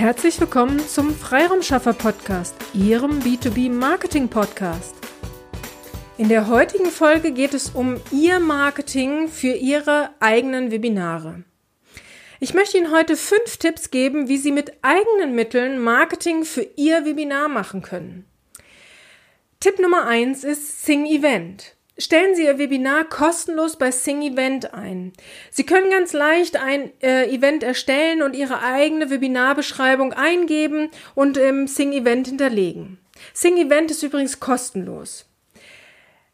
Herzlich willkommen zum Freiraumschaffer Podcast, Ihrem B2B Marketing Podcast. In der heutigen Folge geht es um Ihr Marketing für Ihre eigenen Webinare. Ich möchte Ihnen heute fünf Tipps geben, wie Sie mit eigenen Mitteln Marketing für Ihr Webinar machen können. Tipp Nummer eins ist Sing Event. Stellen Sie Ihr Webinar kostenlos bei Sing Event ein. Sie können ganz leicht ein äh, Event erstellen und Ihre eigene Webinarbeschreibung eingeben und im Sing Event hinterlegen. Sing Event ist übrigens kostenlos.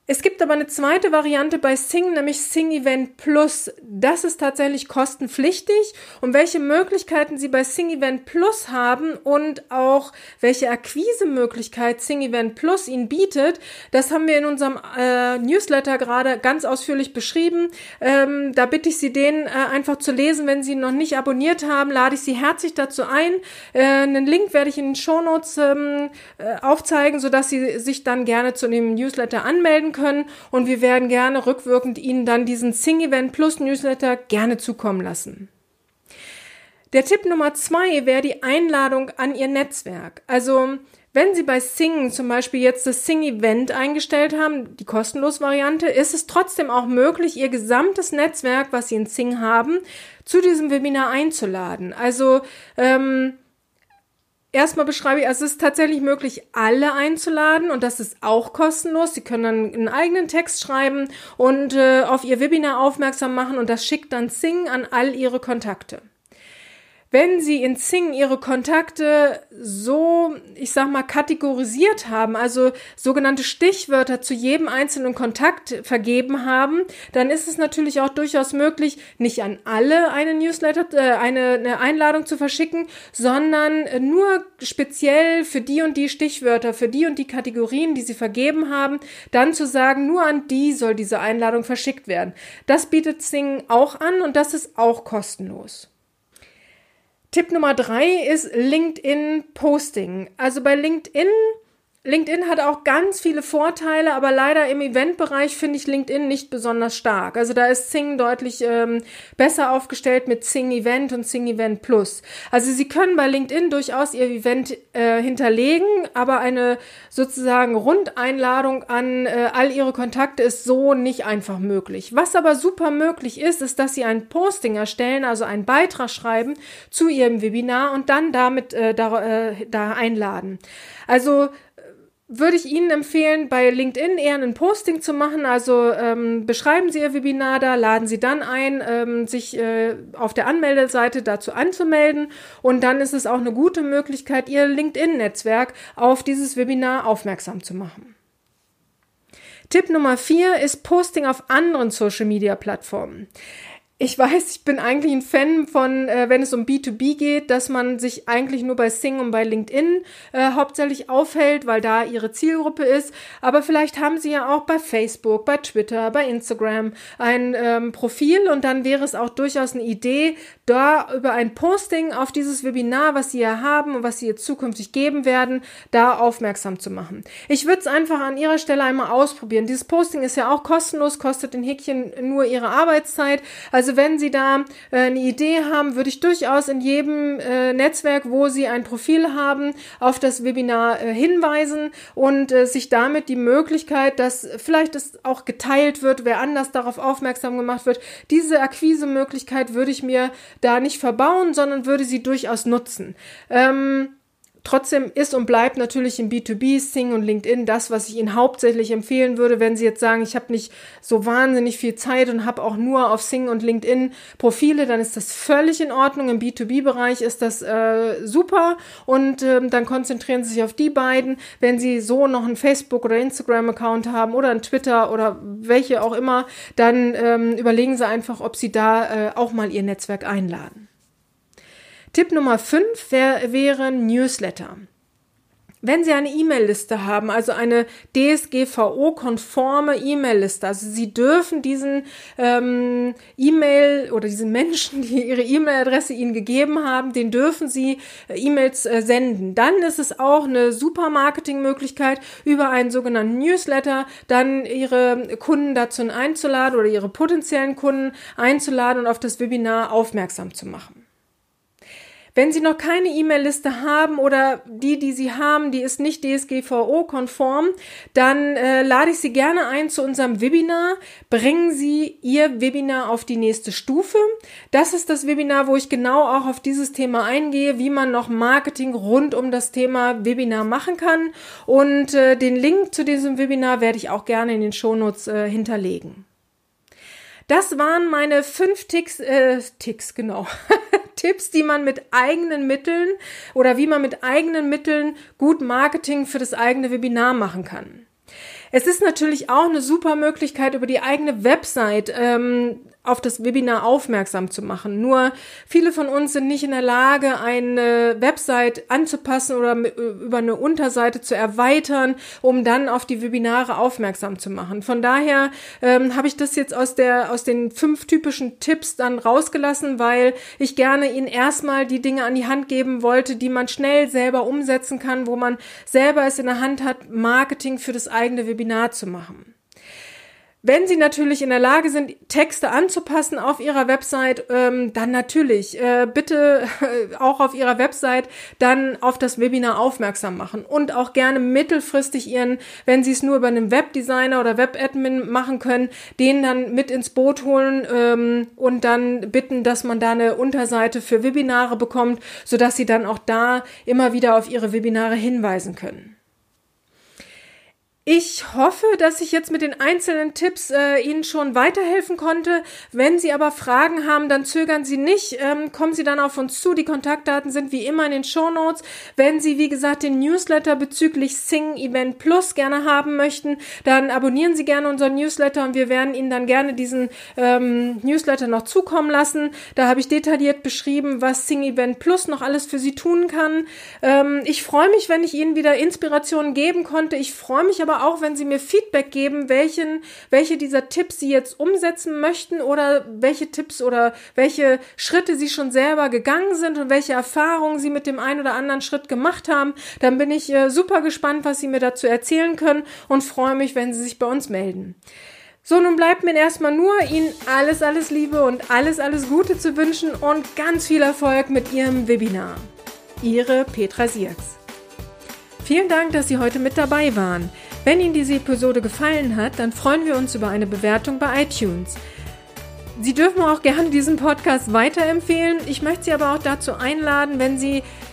Es gibt aber eine zweite Variante bei Sing, nämlich Sing Event Plus. Das ist tatsächlich kostenpflichtig. Und welche Möglichkeiten Sie bei Sing Event Plus haben und auch welche Akquise-Möglichkeit Sing Event Plus Ihnen bietet, das haben wir in unserem äh, Newsletter gerade ganz ausführlich beschrieben. Ähm, da bitte ich Sie, den äh, einfach zu lesen. Wenn Sie ihn noch nicht abonniert haben, lade ich Sie herzlich dazu ein. Äh, einen Link werde ich in den Shownotes ähm, äh, aufzeigen, sodass Sie sich dann gerne zu dem Newsletter anmelden können und wir werden gerne rückwirkend Ihnen dann diesen Sing Event Plus Newsletter gerne zukommen lassen. Der Tipp Nummer zwei wäre die Einladung an Ihr Netzwerk. Also wenn Sie bei Sing zum Beispiel jetzt das Sing-Event eingestellt haben, die kostenlos Variante, ist es trotzdem auch möglich, Ihr gesamtes Netzwerk, was Sie in Sing haben, zu diesem Webinar einzuladen. Also ähm, Erstmal beschreibe ich, also es ist tatsächlich möglich, alle einzuladen und das ist auch kostenlos. Sie können dann einen eigenen Text schreiben und äh, auf Ihr Webinar aufmerksam machen und das schickt dann Sing an all Ihre Kontakte. Wenn Sie in Sing Ihre Kontakte so, ich sag mal, kategorisiert haben, also sogenannte Stichwörter zu jedem einzelnen Kontakt vergeben haben, dann ist es natürlich auch durchaus möglich, nicht an alle eine Newsletter, äh, eine, eine Einladung zu verschicken, sondern nur speziell für die und die Stichwörter, für die und die Kategorien, die Sie vergeben haben, dann zu sagen, nur an die soll diese Einladung verschickt werden. Das bietet Sing auch an und das ist auch kostenlos. Tipp Nummer drei ist LinkedIn Posting. Also bei LinkedIn LinkedIn hat auch ganz viele Vorteile, aber leider im Eventbereich finde ich LinkedIn nicht besonders stark. Also da ist Sing deutlich ähm, besser aufgestellt mit Sing Event und Sing Event Plus. Also Sie können bei LinkedIn durchaus Ihr Event äh, hinterlegen, aber eine sozusagen Rundeinladung an äh, all Ihre Kontakte ist so nicht einfach möglich. Was aber super möglich ist, ist, dass Sie ein Posting erstellen, also einen Beitrag schreiben zu Ihrem Webinar und dann damit äh, da, äh, da einladen. Also würde ich Ihnen empfehlen, bei LinkedIn eher ein Posting zu machen. Also ähm, beschreiben Sie Ihr Webinar da, laden Sie dann ein, ähm, sich äh, auf der Anmeldeseite dazu anzumelden. Und dann ist es auch eine gute Möglichkeit, Ihr LinkedIn-Netzwerk auf dieses Webinar aufmerksam zu machen. Tipp Nummer vier ist Posting auf anderen Social-Media-Plattformen ich weiß, ich bin eigentlich ein Fan von, äh, wenn es um B2B geht, dass man sich eigentlich nur bei Sing und bei LinkedIn äh, hauptsächlich aufhält, weil da ihre Zielgruppe ist. Aber vielleicht haben sie ja auch bei Facebook, bei Twitter, bei Instagram ein ähm, Profil und dann wäre es auch durchaus eine Idee, da über ein Posting auf dieses Webinar, was sie ja haben und was sie jetzt zukünftig geben werden, da aufmerksam zu machen. Ich würde es einfach an ihrer Stelle einmal ausprobieren. Dieses Posting ist ja auch kostenlos, kostet den Häkchen nur ihre Arbeitszeit. Also also wenn Sie da äh, eine Idee haben, würde ich durchaus in jedem äh, Netzwerk, wo Sie ein Profil haben, auf das Webinar äh, hinweisen und äh, sich damit die Möglichkeit, dass vielleicht es auch geteilt wird, wer anders darauf aufmerksam gemacht wird. Diese Akquise-Möglichkeit würde ich mir da nicht verbauen, sondern würde sie durchaus nutzen. Ähm, Trotzdem ist und bleibt natürlich im B2B Sing und LinkedIn das, was ich Ihnen hauptsächlich empfehlen würde, wenn Sie jetzt sagen, ich habe nicht so wahnsinnig viel Zeit und habe auch nur auf Sing und LinkedIn Profile, dann ist das völlig in Ordnung. Im B2B-Bereich ist das äh, super und ähm, dann konzentrieren Sie sich auf die beiden. Wenn Sie so noch einen Facebook- oder Instagram-Account haben oder einen Twitter oder welche auch immer, dann ähm, überlegen Sie einfach, ob Sie da äh, auch mal Ihr Netzwerk einladen. Tipp Nummer 5 wär, wäre Newsletter. Wenn Sie eine E-Mail-Liste haben, also eine DSGVO-konforme E-Mail-Liste, also Sie dürfen diesen ähm, E-Mail oder diesen Menschen, die ihre E-Mail-Adresse Ihnen gegeben haben, den dürfen Sie äh, E-Mails äh, senden. Dann ist es auch eine super Marketingmöglichkeit, über einen sogenannten Newsletter dann Ihre Kunden dazu einzuladen oder Ihre potenziellen Kunden einzuladen und auf das Webinar aufmerksam zu machen. Wenn Sie noch keine E-Mail-Liste haben oder die, die Sie haben, die ist nicht DSGVO-konform, dann äh, lade ich Sie gerne ein zu unserem Webinar. Bringen Sie Ihr Webinar auf die nächste Stufe. Das ist das Webinar, wo ich genau auch auf dieses Thema eingehe, wie man noch Marketing rund um das Thema Webinar machen kann. Und äh, den Link zu diesem Webinar werde ich auch gerne in den Shownotes äh, hinterlegen. Das waren meine fünf Ticks, äh, Ticks, genau. Tipps, die man mit eigenen Mitteln oder wie man mit eigenen Mitteln gut Marketing für das eigene Webinar machen kann. Es ist natürlich auch eine super Möglichkeit, über die eigene Website ähm, auf das Webinar aufmerksam zu machen. Nur viele von uns sind nicht in der Lage, eine Website anzupassen oder über eine Unterseite zu erweitern, um dann auf die Webinare aufmerksam zu machen. Von daher ähm, habe ich das jetzt aus der aus den fünf typischen Tipps dann rausgelassen, weil ich gerne Ihnen erstmal die Dinge an die Hand geben wollte, die man schnell selber umsetzen kann, wo man selber es in der Hand hat, Marketing für das eigene Webinar zu machen. Wenn Sie natürlich in der Lage sind, Texte anzupassen auf Ihrer Website, ähm, dann natürlich äh, bitte äh, auch auf Ihrer Website dann auf das Webinar aufmerksam machen und auch gerne mittelfristig Ihren, wenn Sie es nur über einen Webdesigner oder Webadmin machen können, den dann mit ins Boot holen ähm, und dann bitten, dass man da eine Unterseite für Webinare bekommt, sodass Sie dann auch da immer wieder auf Ihre Webinare hinweisen können. Ich hoffe, dass ich jetzt mit den einzelnen Tipps äh, Ihnen schon weiterhelfen konnte. Wenn Sie aber Fragen haben, dann zögern Sie nicht. Ähm, kommen Sie dann auf uns zu. Die Kontaktdaten sind wie immer in den Show Notes. Wenn Sie, wie gesagt, den Newsletter bezüglich Sing Event Plus gerne haben möchten, dann abonnieren Sie gerne unseren Newsletter und wir werden Ihnen dann gerne diesen ähm, Newsletter noch zukommen lassen. Da habe ich detailliert beschrieben, was Sing Event Plus noch alles für Sie tun kann. Ähm, ich freue mich, wenn ich Ihnen wieder Inspirationen geben konnte. Ich freue mich aber auch, wenn Sie mir Feedback geben, welchen, welche dieser Tipps Sie jetzt umsetzen möchten oder welche Tipps oder welche Schritte Sie schon selber gegangen sind und welche Erfahrungen Sie mit dem einen oder anderen Schritt gemacht haben. Dann bin ich äh, super gespannt, was Sie mir dazu erzählen können und freue mich, wenn Sie sich bei uns melden. So, nun bleibt mir erstmal nur, Ihnen alles, alles Liebe und alles, alles Gute zu wünschen und ganz viel Erfolg mit Ihrem Webinar. Ihre Petra Sierks. Vielen Dank, dass Sie heute mit dabei waren. Wenn Ihnen diese Episode gefallen hat, dann freuen wir uns über eine Bewertung bei iTunes. Sie dürfen auch gerne diesen Podcast weiterempfehlen. Ich möchte Sie aber auch dazu einladen, wenn Sie